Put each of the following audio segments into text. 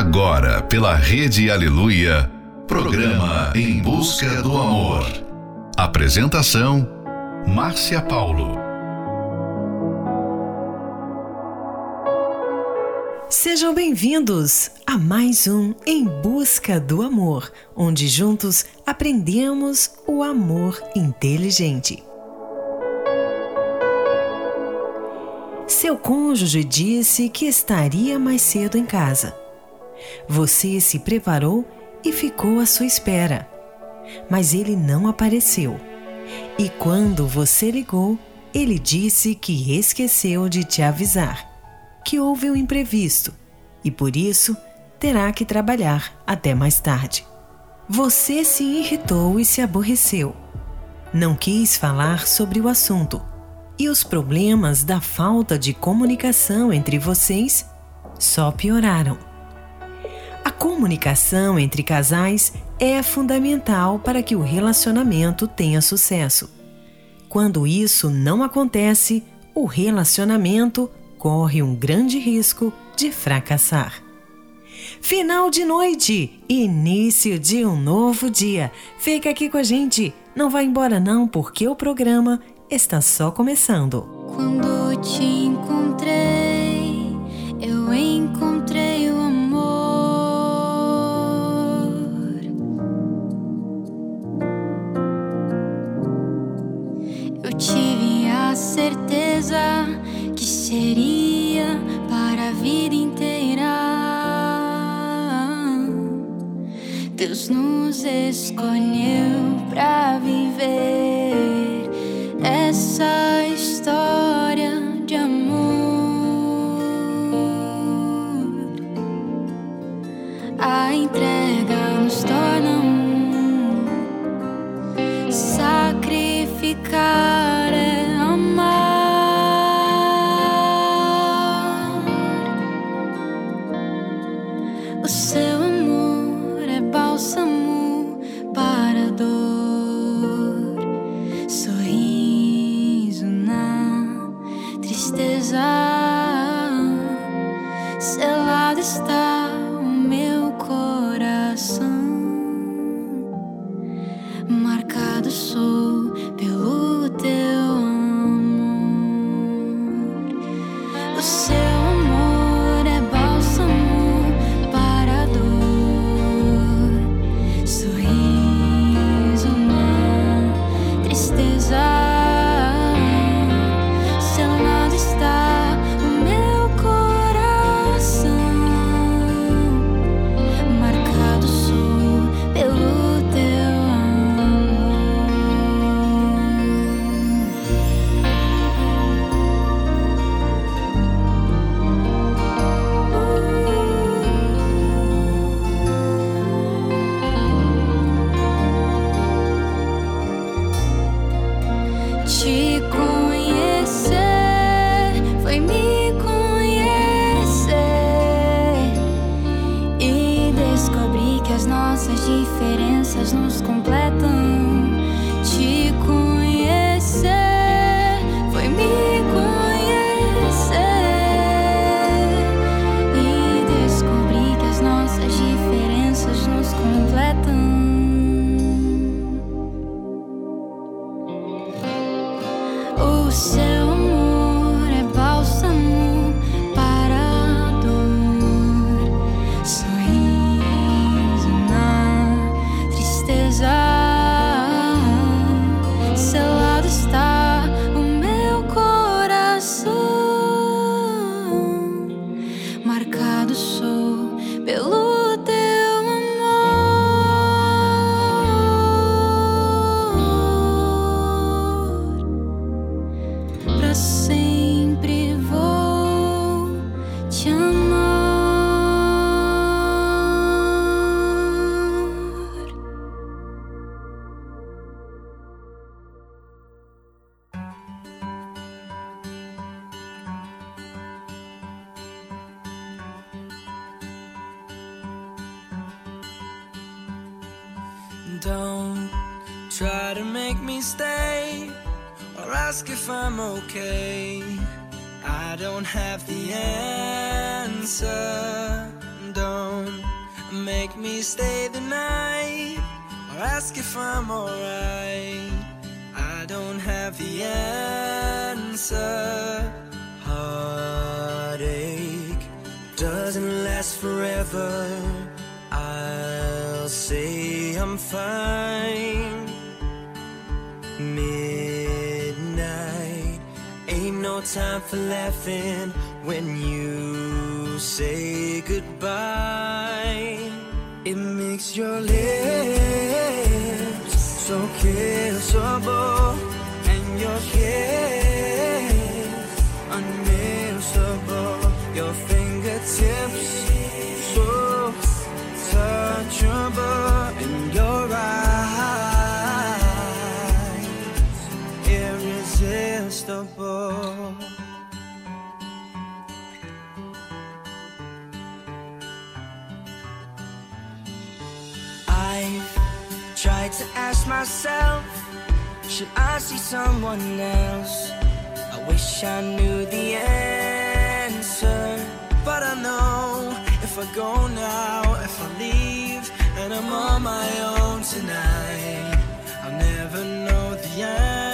Agora, pela Rede Aleluia, programa Em Busca do Amor. Apresentação: Márcia Paulo. Sejam bem-vindos a mais um Em Busca do Amor, onde juntos aprendemos o amor inteligente. Seu cônjuge disse que estaria mais cedo em casa. Você se preparou e ficou à sua espera, mas ele não apareceu. E quando você ligou, ele disse que esqueceu de te avisar que houve um imprevisto e por isso terá que trabalhar até mais tarde. Você se irritou e se aborreceu. Não quis falar sobre o assunto e os problemas da falta de comunicação entre vocês só pioraram. A comunicação entre casais é fundamental para que o relacionamento tenha sucesso. Quando isso não acontece, o relacionamento corre um grande risco de fracassar. Final de noite, início de um novo dia. Fica aqui com a gente. Não vá embora não, porque o programa está só começando. Quando te encontrei, eu encontrei certeza que seria para a vida inteira. Deus nos escolheu para viver essa your fingertips so touchable in your eyes, irresistible. I've tried to ask myself, should I see someone else? I wish I knew the end but I know if I go now, if I leave, and I'm on my own tonight, I'll never know the end.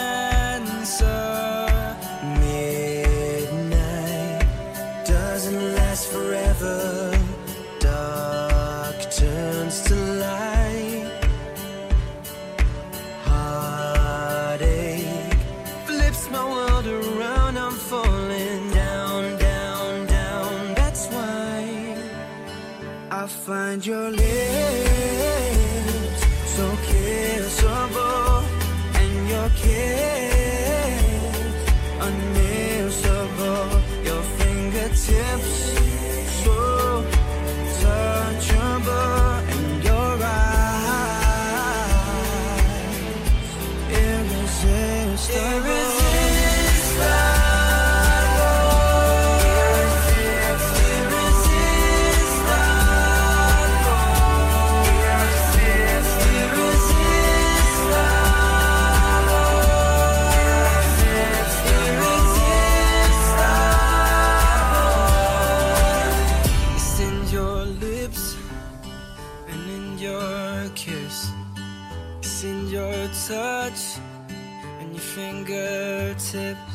find your lips. your fingertips.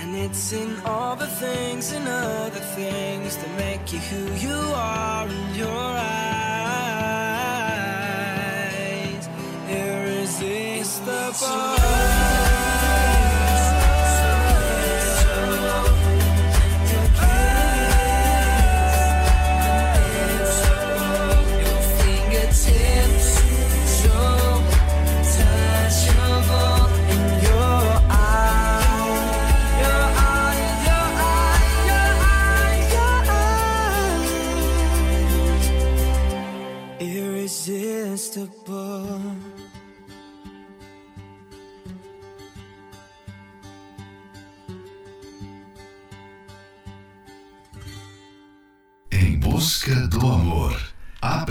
And it's in all the things and other things that make you who you are in your eyes. Irresistible.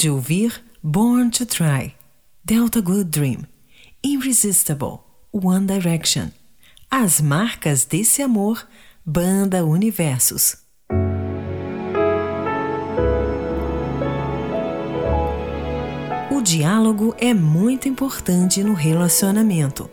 De ouvir Born to Try, Delta Good Dream, Irresistible, One Direction, As Marcas desse Amor, Banda Universos. O diálogo é muito importante no relacionamento.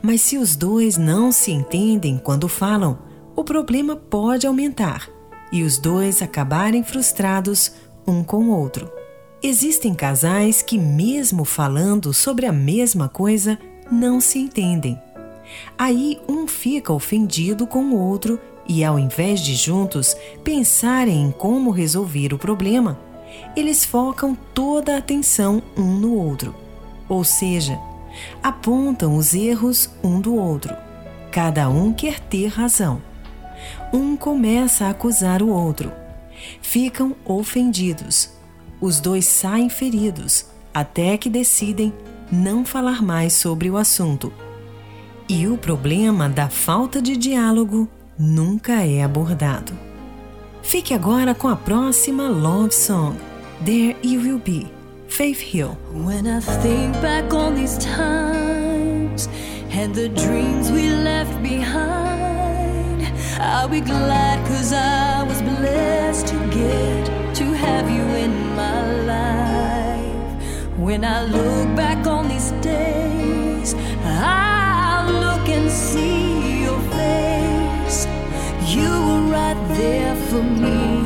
Mas se os dois não se entendem quando falam, o problema pode aumentar e os dois acabarem frustrados um com o outro. Existem casais que, mesmo falando sobre a mesma coisa, não se entendem. Aí um fica ofendido com o outro e, ao invés de juntos pensarem em como resolver o problema, eles focam toda a atenção um no outro. Ou seja, apontam os erros um do outro. Cada um quer ter razão. Um começa a acusar o outro ficam ofendidos. Os dois saem feridos, até que decidem não falar mais sobre o assunto. E o problema da falta de diálogo nunca é abordado. Fique agora com a próxima love song, There You Will Be, Faith Hill. When I think back on these times and the dreams we left behind I'll be glad cause I was blessed to get have you in my life. When I look back on these days, I'll look and see your face. You were right there for me.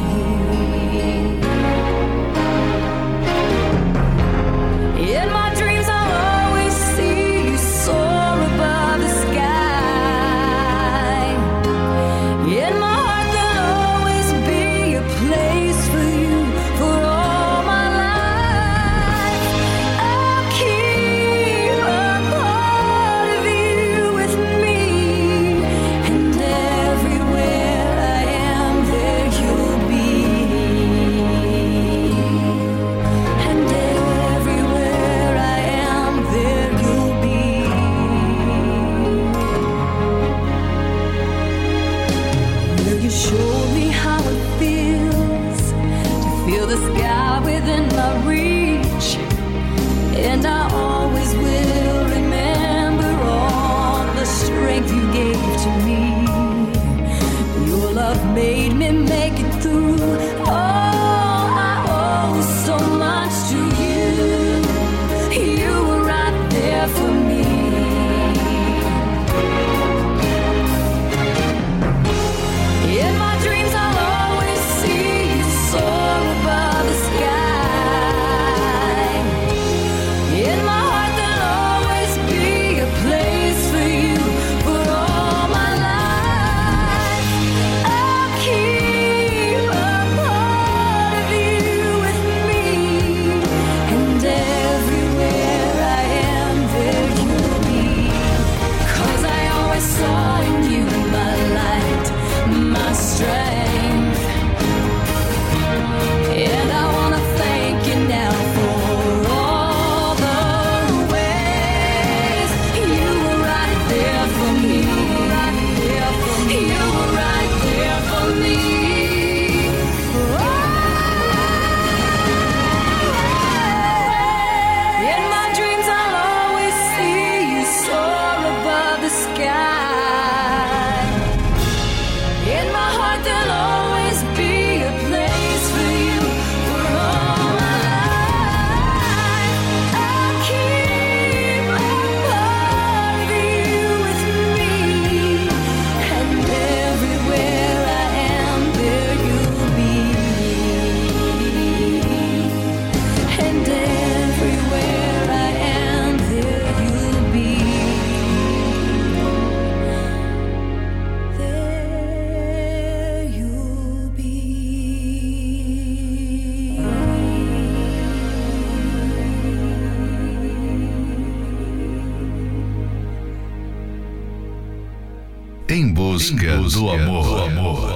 Em busca, do amor. Girl,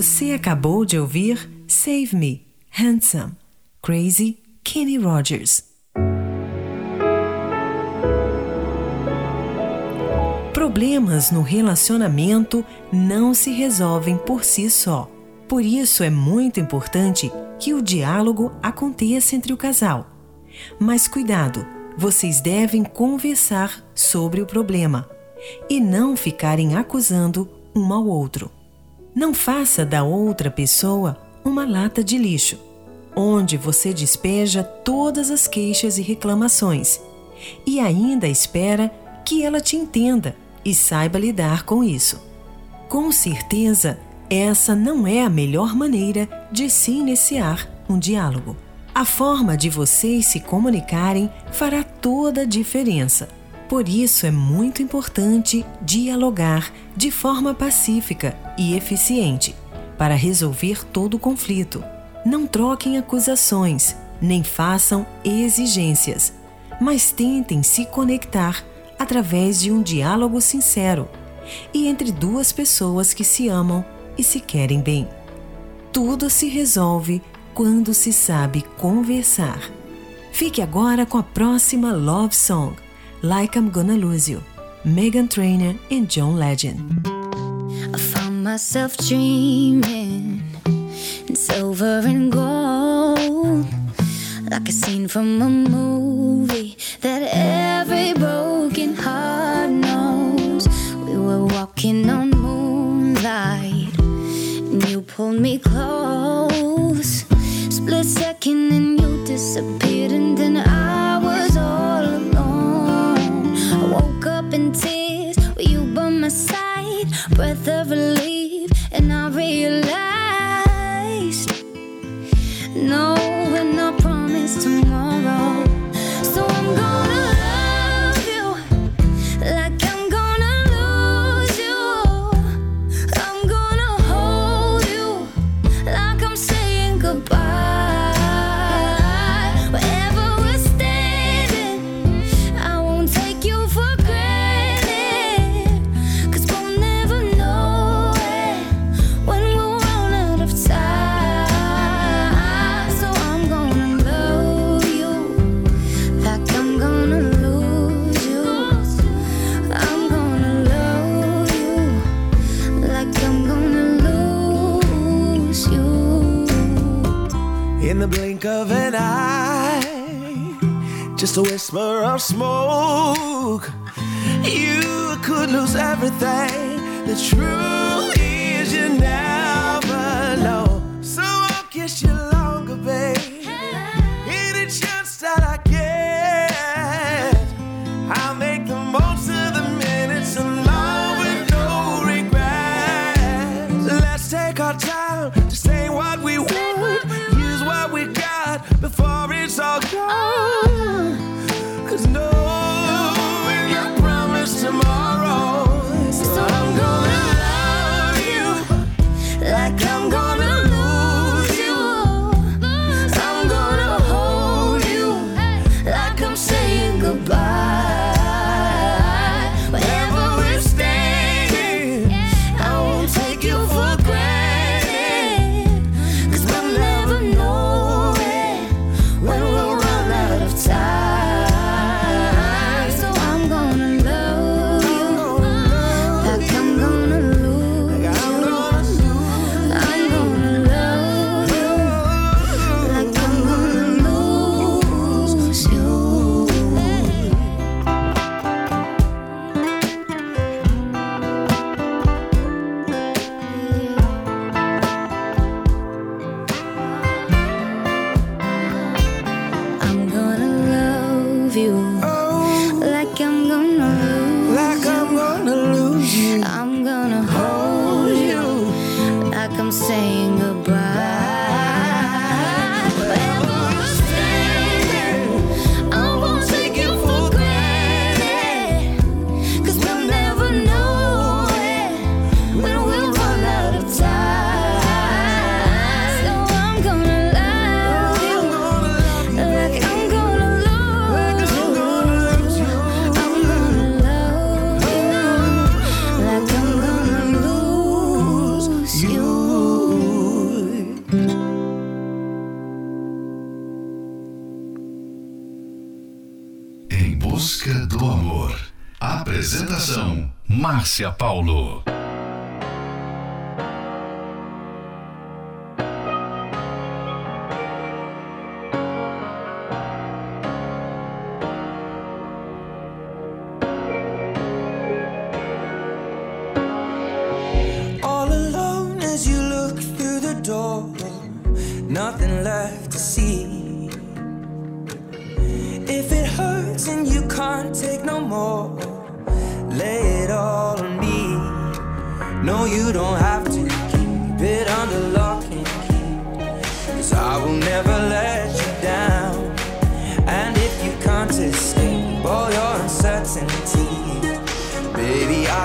Você acabou de ouvir Save Me, Handsome, Crazy, Kenny Rogers. Problemas no relacionamento não se resolvem por si só. Por isso é muito importante que o diálogo aconteça entre o casal. Mas cuidado, vocês devem conversar sobre o problema e não ficarem acusando um ao outro. Não faça da outra pessoa uma lata de lixo, onde você despeja todas as queixas e reclamações e ainda espera que ela te entenda e saiba lidar com isso. Com certeza, essa não é a melhor maneira de se iniciar um diálogo. A forma de vocês se comunicarem fará toda a diferença. Por isso é muito importante dialogar de forma pacífica e eficiente para resolver todo o conflito. Não troquem acusações, nem façam exigências, mas tentem se conectar através de um diálogo sincero e entre duas pessoas que se amam e se querem bem. Tudo se resolve quando se sabe conversar. Fique agora com a próxima Love Song Like I'm Gonna Lose You, Megan Trainor and John Legend. I found myself dreaming in silver and gold, like a scene from a movie that every broken heart knows. We were walking on moonlight, and you pulled me close. Split second, and you disappeared, and then I was all alone in tears with you by my side. Breath of relief, and I realized no, we're not promised tomorrow. smoke, you could lose everything. The truth. Márcia Paulo.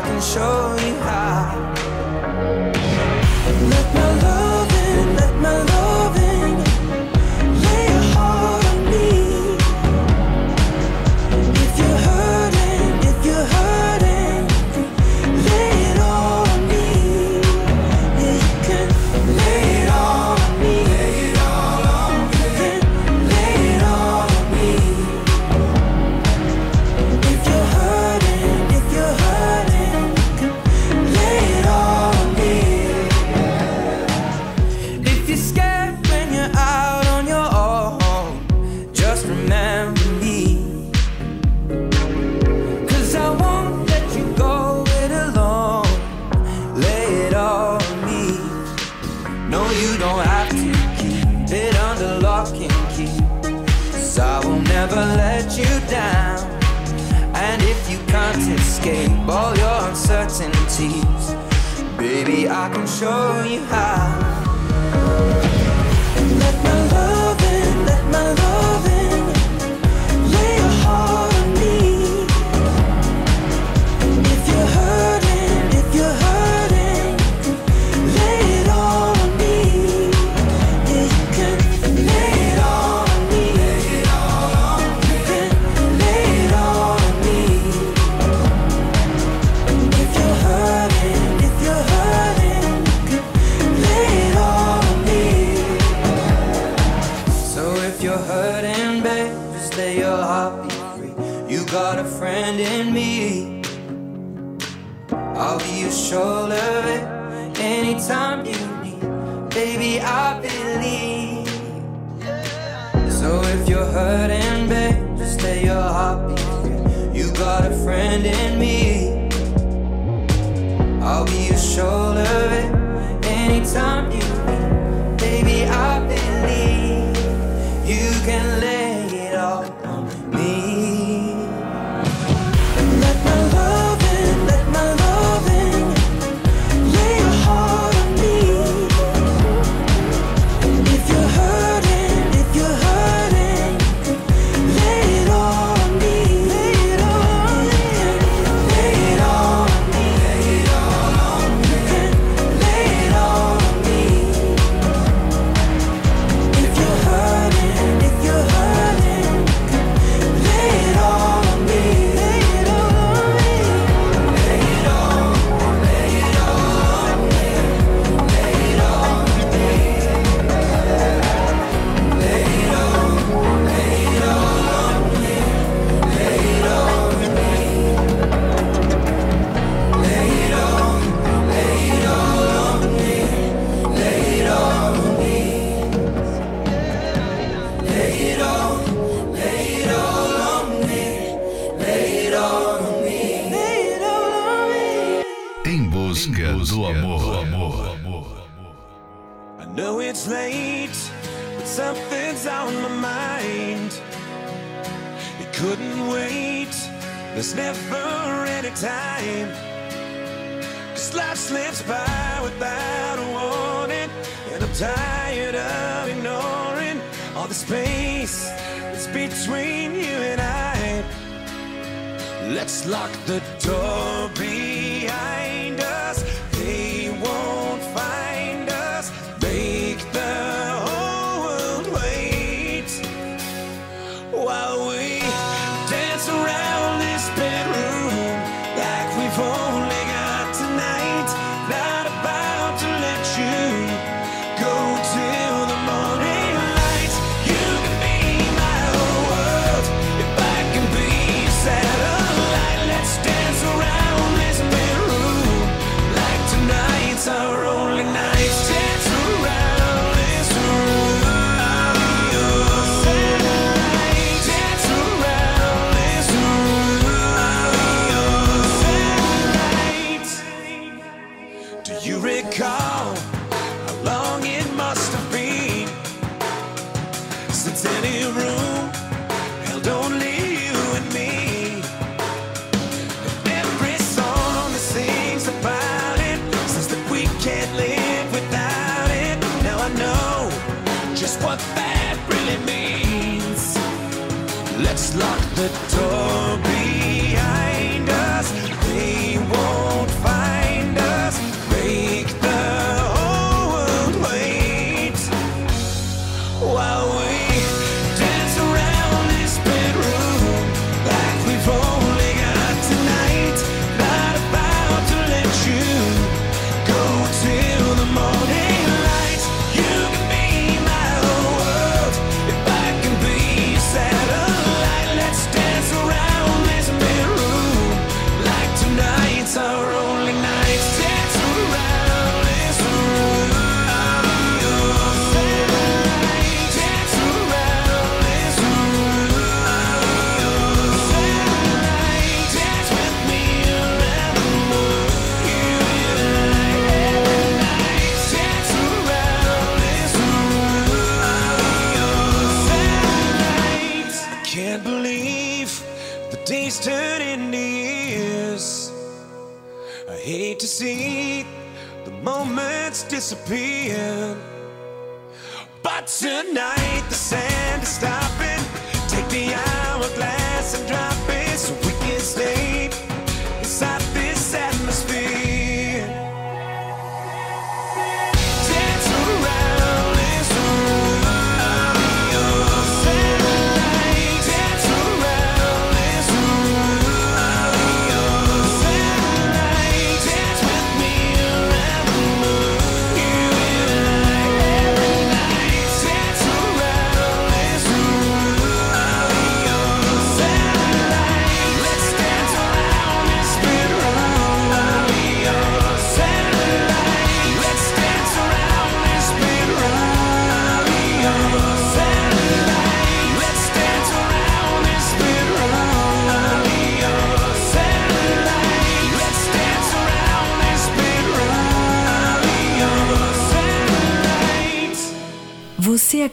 can show you how. show you how. to your heartbeat. You got a friend in me. I'll be your shoulder anytime you. let's lock the door. night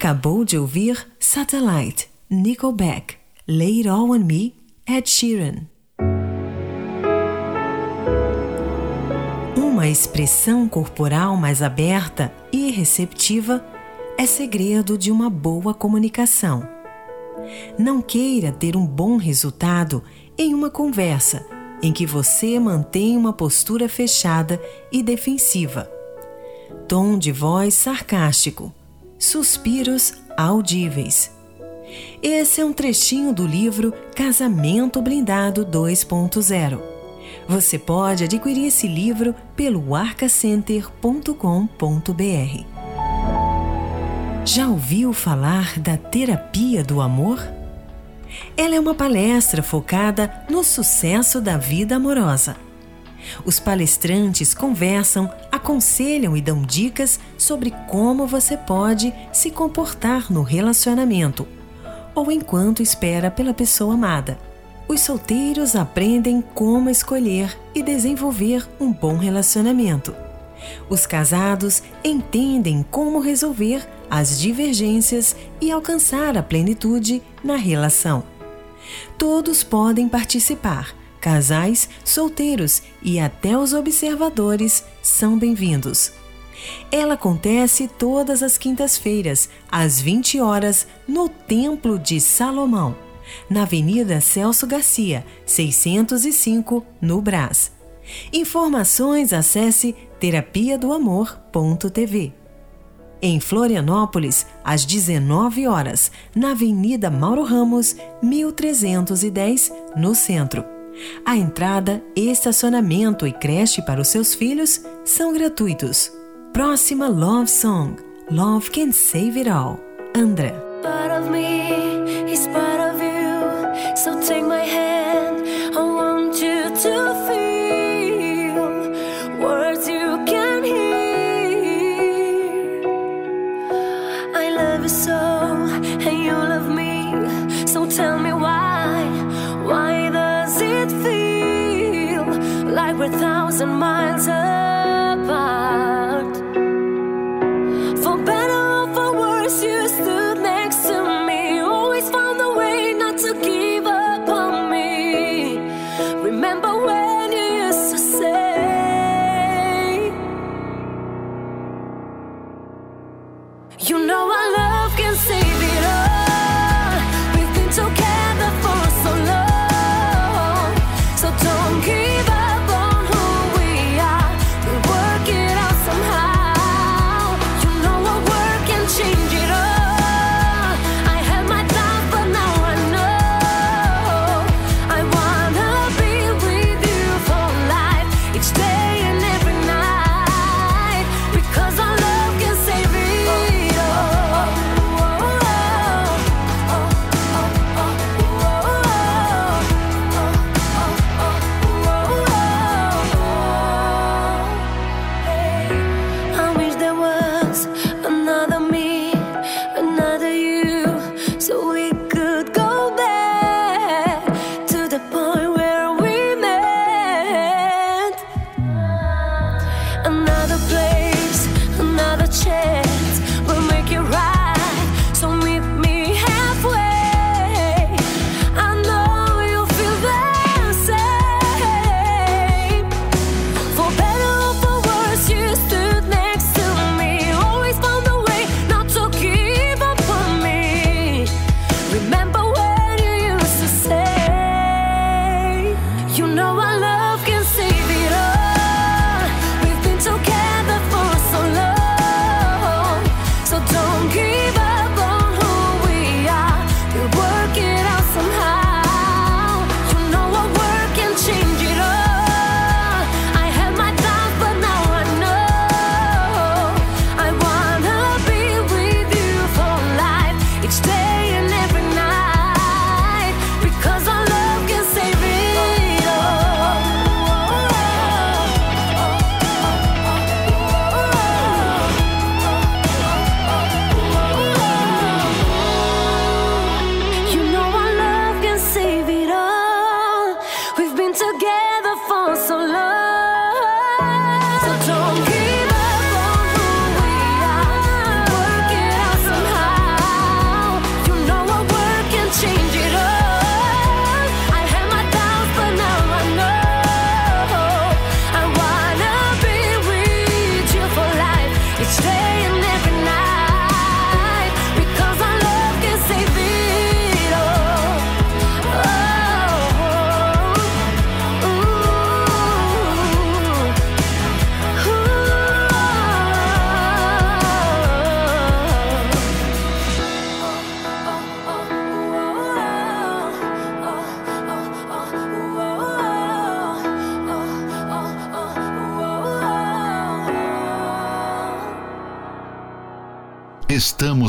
acabou de ouvir Satellite, Nickelback, Lay It All On Me, Ed Sheeran. Uma expressão corporal mais aberta e receptiva é segredo de uma boa comunicação. Não queira ter um bom resultado em uma conversa em que você mantém uma postura fechada e defensiva. Tom de voz sarcástico, suspiros audíveis. Esse é um trechinho do livro Casamento Blindado 2.0. Você pode adquirir esse livro pelo arcacenter.com.br. Já ouviu falar da terapia do amor? Ela é uma palestra focada no sucesso da vida amorosa. Os palestrantes conversam, aconselham e dão dicas sobre como você pode se comportar no relacionamento ou enquanto espera pela pessoa amada. Os solteiros aprendem como escolher e desenvolver um bom relacionamento. Os casados entendem como resolver as divergências e alcançar a plenitude na relação. Todos podem participar, casais, solteiros e até os observadores são bem-vindos. Ela acontece todas as quintas-feiras, às 20 horas, no Templo de Salomão, na Avenida Celso Garcia, 605, no Brás. Informações acesse terapia do amor.tv. Em Florianópolis, às 19 horas, na Avenida Mauro Ramos, 1310, no centro. A entrada, estacionamento e creche para os seus filhos são gratuitos. Próxima Love Song: Love Can Save It All. Andra. part of me, he's part of you. So take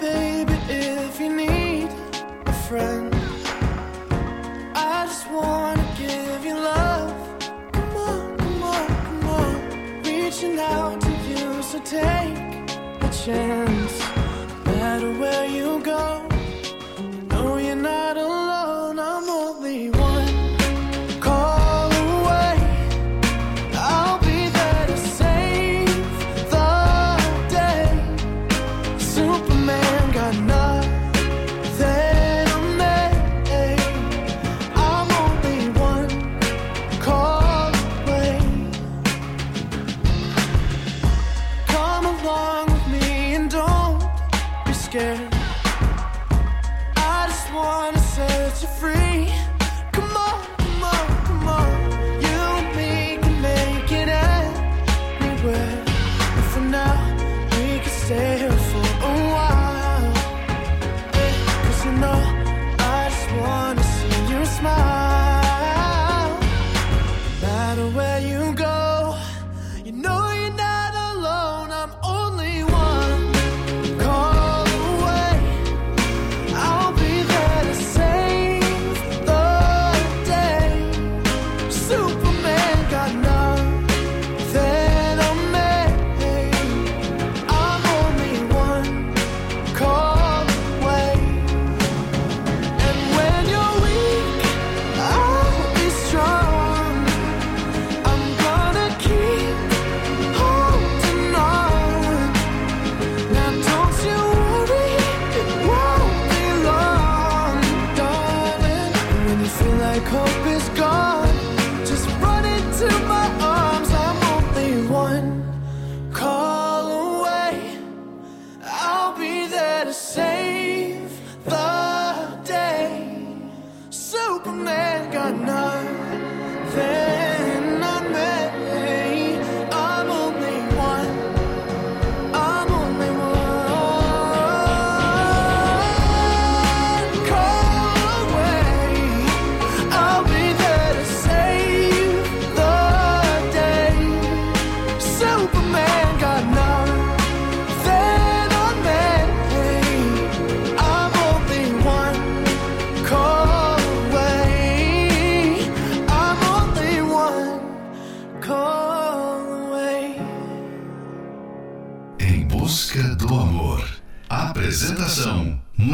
baby, if you need a friend. I just wanna give you love. Come on, come on, come on. Reaching out to you, so take a chance. No matter where you go, you know you're not alone.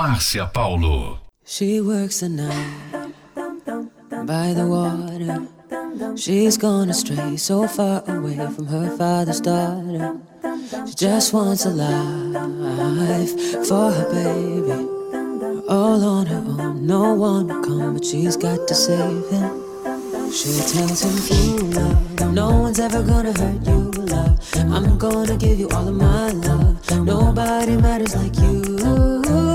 Márcia Paulo. She works the night by the water. She's gone astray, so far away from her father's daughter. She just wants a life for her baby. All on her own, no one will come, but she's got to save him. She tells him, You love, no one's ever gonna hurt you, love. I'm gonna give you all of my love. Nobody matters like you.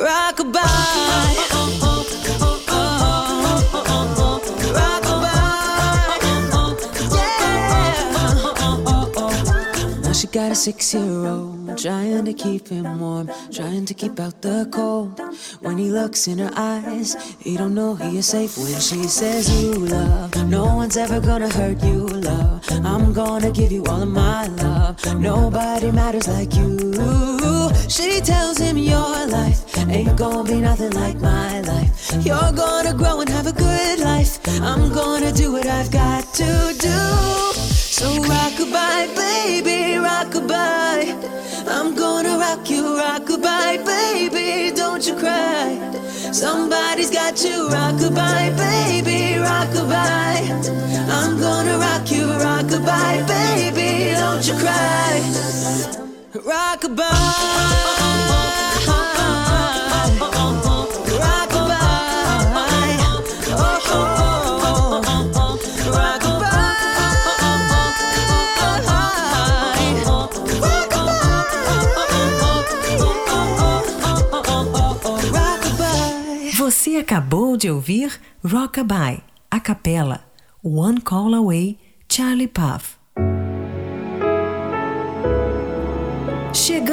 Rockabye. Now she got a six year old, trying to keep him warm, trying to keep out the cold. When he looks in her eyes, he don't know he is safe when she says, You love, no one's ever gonna hurt you, love. I'm gonna give you all of my love. Nobody matters like you. She tells him, Your life ain't gonna be nothing like my life. You're gonna grow and have a good life. I'm gonna do what I've got to do. So rockabye, baby, rockabye. I'm gonna rock you, rockabye, rockabye, baby, don't you cry. Somebody's got to rockabye, baby, rockabye. I'm gonna rock you, rockabye, baby, don't you cry. Você acabou de ouvir Rockabye, a capela, One Call Away, Charlie Puth.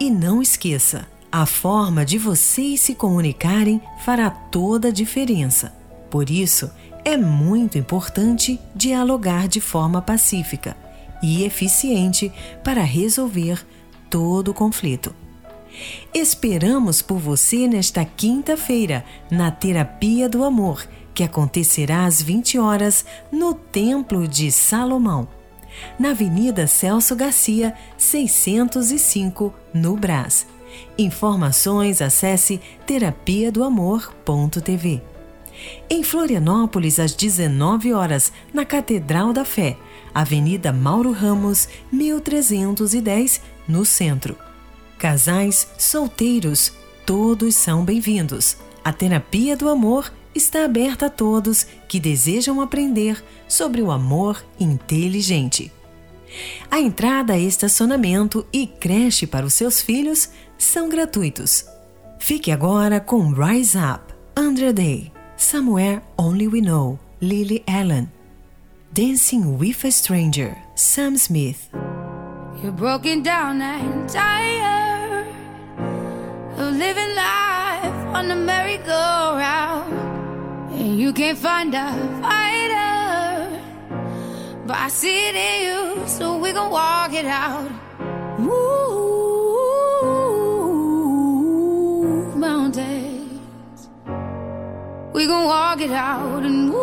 E não esqueça, a forma de vocês se comunicarem fará toda a diferença. Por isso, é muito importante dialogar de forma pacífica e eficiente para resolver todo o conflito. Esperamos por você nesta quinta-feira, na Terapia do Amor, que acontecerá às 20 horas no Templo de Salomão, na Avenida Celso Garcia, 605, no Brás. Informações acesse terapia do amor.tv. Em Florianópolis, às 19 horas, na Catedral da Fé, Avenida Mauro Ramos, 1310, no centro. Casais, solteiros, todos são bem-vindos. A terapia do amor está aberta a todos que desejam aprender sobre o amor inteligente. A entrada, estacionamento e creche para os seus filhos são gratuitos. Fique agora com Rise Up, Andrea Day, Somewhere Only We Know, Lily Allen, Dancing with a Stranger, Sam Smith. You're broken down and tired. of living life on the merry-go-round. And you can't find a fighter, but I see it in you, so we gon' walk it out. Move mountains, we gon' walk it out and move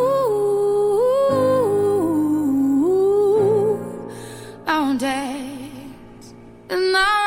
mountains. And I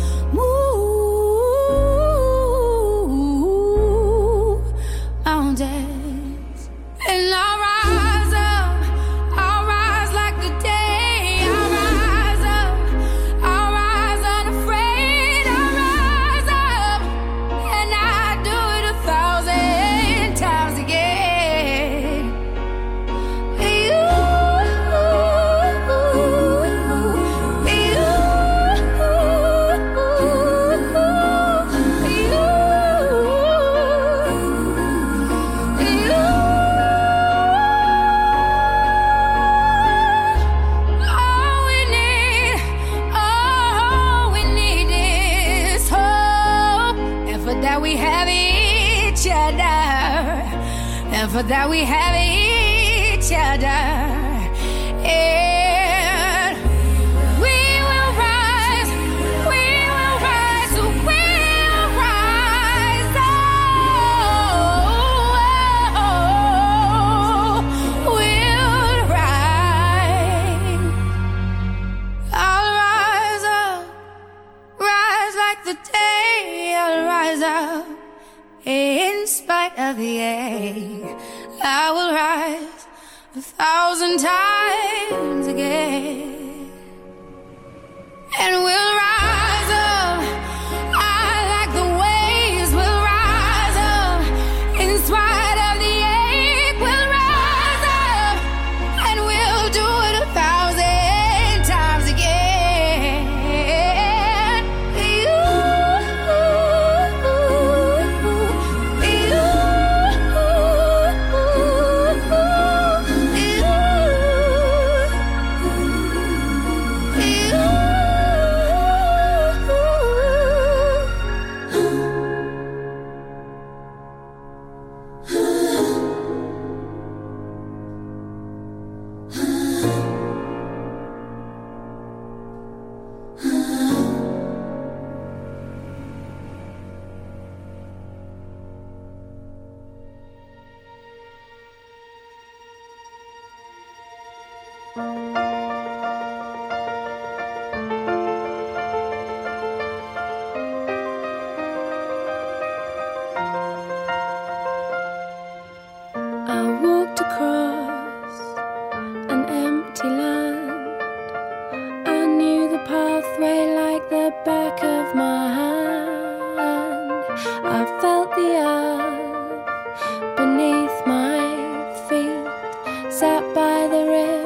That we have Sat by the river